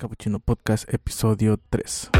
Capuchino Podcast, episodio 3.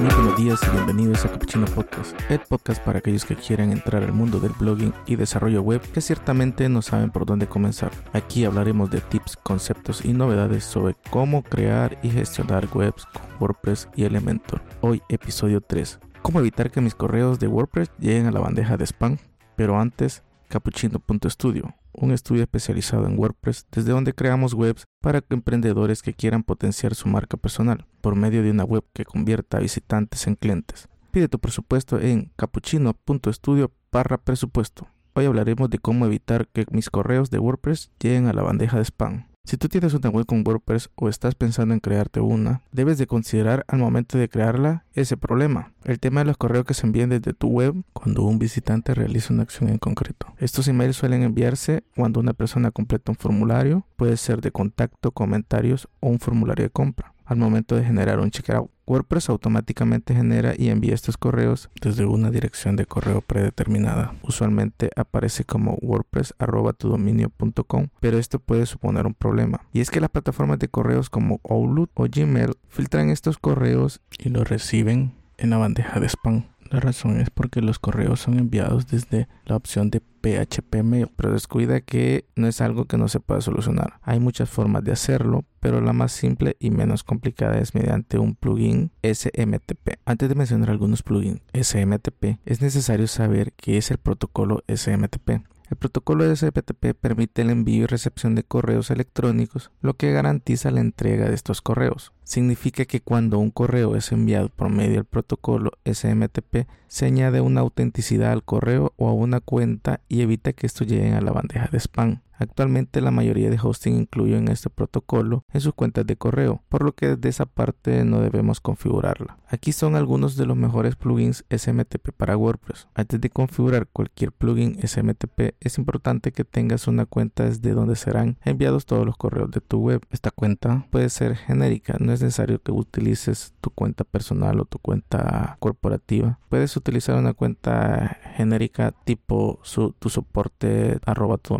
Muy buenos días y bienvenidos a Capuchino Podcast, el podcast para aquellos que quieran entrar al mundo del blogging y desarrollo web que ciertamente no saben por dónde comenzar. Aquí hablaremos de tips, conceptos y novedades sobre cómo crear y gestionar webs con WordPress y Elementor. Hoy episodio 3. Cómo evitar que mis correos de WordPress lleguen a la bandeja de spam. Pero antes, capuchino.studio un estudio especializado en WordPress desde donde creamos webs para emprendedores que quieran potenciar su marca personal por medio de una web que convierta a visitantes en clientes. Pide tu presupuesto en capuchino.studio barra presupuesto. Hoy hablaremos de cómo evitar que mis correos de WordPress lleguen a la bandeja de spam. Si tú tienes una web con WordPress o estás pensando en crearte una, debes de considerar al momento de crearla ese problema. El tema de los correos que se envían desde tu web cuando un visitante realiza una acción en concreto. Estos emails suelen enviarse cuando una persona completa un formulario, puede ser de contacto, comentarios o un formulario de compra. Al momento de generar un checkout, WordPress automáticamente genera y envía estos correos desde una dirección de correo predeterminada. Usualmente aparece como wordpress.tudominio.com, pero esto puede suponer un problema. Y es que las plataformas de correos como Outlook o Gmail filtran estos correos y los reciben en la bandeja de spam. La razón es porque los correos son enviados desde la opción de PHP Mail, pero descuida que no es algo que no se pueda solucionar. Hay muchas formas de hacerlo, pero la más simple y menos complicada es mediante un plugin SMTP. Antes de mencionar algunos plugins SMTP, es necesario saber qué es el protocolo SMTP. El protocolo de SMTP permite el envío y recepción de correos electrónicos, lo que garantiza la entrega de estos correos. Significa que cuando un correo es enviado por medio del protocolo SMTP, se añade una autenticidad al correo o a una cuenta y evita que esto llegue a la bandeja de spam. Actualmente la mayoría de hosting incluyen este protocolo en sus cuentas de correo, por lo que de esa parte no debemos configurarla. Aquí son algunos de los mejores plugins SMTP para WordPress. Antes de configurar cualquier plugin SMTP, es importante que tengas una cuenta desde donde serán enviados todos los correos de tu web. Esta cuenta puede ser genérica, no es necesario que utilices tu cuenta personal o tu cuenta corporativa. Puedes utilizar una cuenta genérica tipo tu soporte arroba tu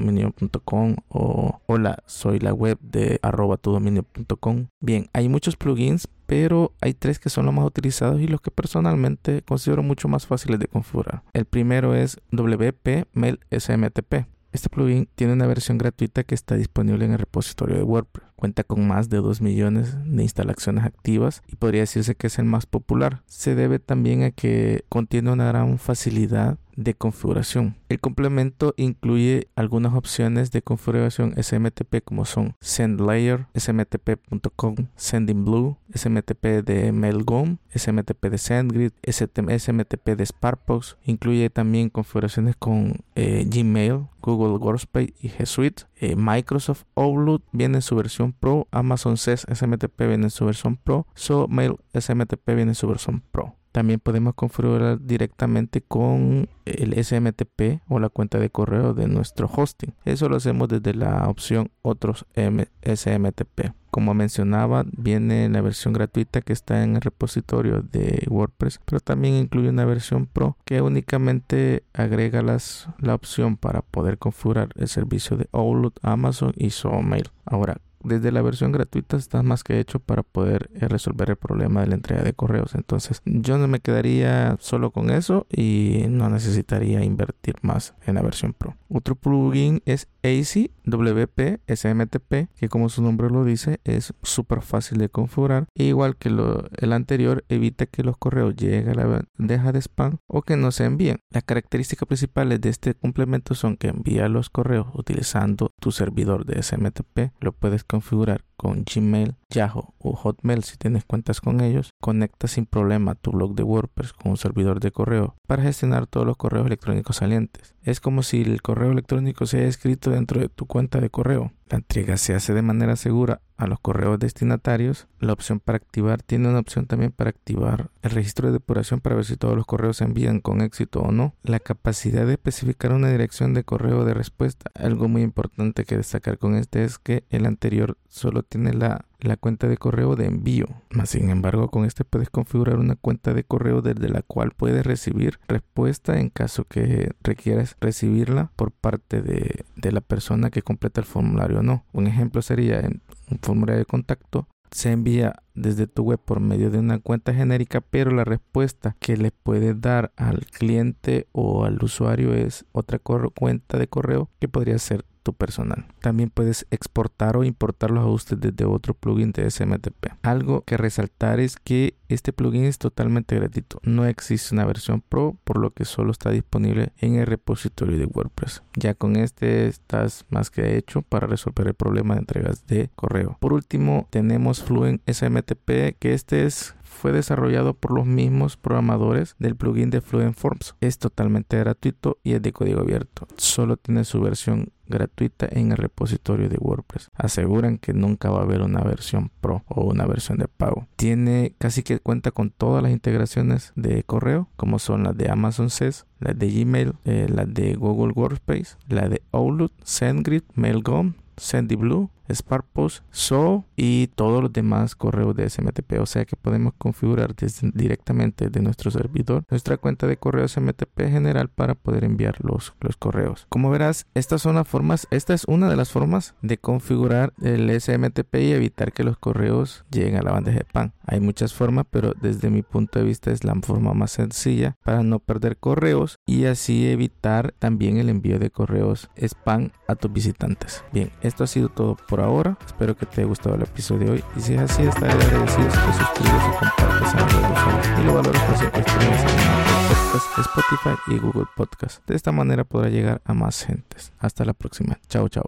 o hola, soy la web de arroba tudominio.com. Bien, hay muchos plugins, pero hay tres que son los más utilizados y los que personalmente considero mucho más fáciles de configurar. El primero es WP Mail SMTP. Este plugin tiene una versión gratuita que está disponible en el repositorio de WordPress. Cuenta con más de 2 millones de instalaciones activas y podría decirse que es el más popular. Se debe también a que contiene una gran facilidad de configuración. El complemento incluye algunas opciones de configuración SMTP como son SendLayer, smtp.com, SendingBlue, SMTP de MailGum, SMTP de SendGrid, SMTP de Sparkbox. Incluye también configuraciones con eh, Gmail, Google Workspace y G Suite. Eh, Microsoft Outlook viene en su versión Pro, Amazon SES SMTP viene en su versión Pro, SoMail SMTP viene en su versión Pro. También podemos configurar directamente con el SMTP o la cuenta de correo de nuestro hosting. Eso lo hacemos desde la opción otros SMTP. Como mencionaba, viene la versión gratuita que está en el repositorio de WordPress, pero también incluye una versión Pro que únicamente agrega la opción para poder configurar el servicio de Outlook, Amazon y SoMail. Ahora, desde la versión gratuita está más que hecho para poder eh, resolver el problema de la entrega de correos. Entonces yo no me quedaría solo con eso y no necesitaría invertir más en la versión Pro. Otro plugin es AC WP SMTP, que como su nombre lo dice, es súper fácil de configurar. E igual que el anterior, evita que los correos lleguen a la bandeja de spam o que no se envíen. Las características principales de este complemento son que envía los correos utilizando tu servidor de SMTP. Lo puedes configurar con Gmail, Yahoo o Hotmail si tienes cuentas con ellos. Conecta sin problema tu blog de WordPress con un servidor de correo para gestionar todos los correos electrónicos salientes. Es como si el correo electrónico se haya escrito dentro de tu cuenta de correo. La entrega se hace de manera segura a los correos destinatarios. La opción para activar tiene una opción también para activar el registro de depuración para ver si todos los correos se envían con éxito o no. La capacidad de especificar una dirección de correo de respuesta. Algo muy importante que destacar con este es que el anterior solo tiene la, cuenta de correo de envío. Más sin embargo, con este puedes configurar una cuenta de correo desde la cual puedes recibir respuesta en caso que requieras recibirla por parte de, de la persona que completa el formulario o no. Un ejemplo sería en un formulario de contacto se envía desde tu web por medio de una cuenta genérica, pero la respuesta que le puede dar al cliente o al usuario es otra cuenta de correo que podría ser tu personal. También puedes exportar o importar los ajustes desde otro plugin de SMTP. Algo que resaltar es que este plugin es totalmente gratuito. No existe una versión pro, por lo que solo está disponible en el repositorio de WordPress. Ya con este estás más que hecho para resolver el problema de entregas de correo. Por último, tenemos Fluent SMTP, que este es fue desarrollado por los mismos programadores del plugin de Fluent Forms. Es totalmente gratuito y es de código abierto. Solo tiene su versión gratuita en el repositorio de WordPress. Aseguran que nunca va a haber una versión pro o una versión de pago. Tiene casi que cuenta con todas las integraciones de correo, como son las de Amazon SES, las de Gmail, eh, las de Google Workspace, la de Outlook, SendGrid, MailGum, SendyBlue, SparkPost, So y todos los demás correos de SMTP. O sea que podemos configurar directamente de nuestro servidor nuestra cuenta de correo SMTP general para poder enviar los, los correos. Como verás, estas son las formas, esta es una de las formas de configurar el SMTP y evitar que los correos lleguen a la bandeja de pan. Hay muchas formas, pero desde mi punto de vista es la forma más sencilla para no perder correos y así evitar también el envío de correos spam a tus visitantes. Bien, esto ha sido todo por ahora. Espero que te haya gustado el episodio de hoy. Y si es así, estaré agradecido si te suscribes y compartes a los y lo valores por 5 estrellas en Podcast, Spotify y Google Podcast. De esta manera podrá llegar a más gentes. Hasta la próxima. Chao, chao.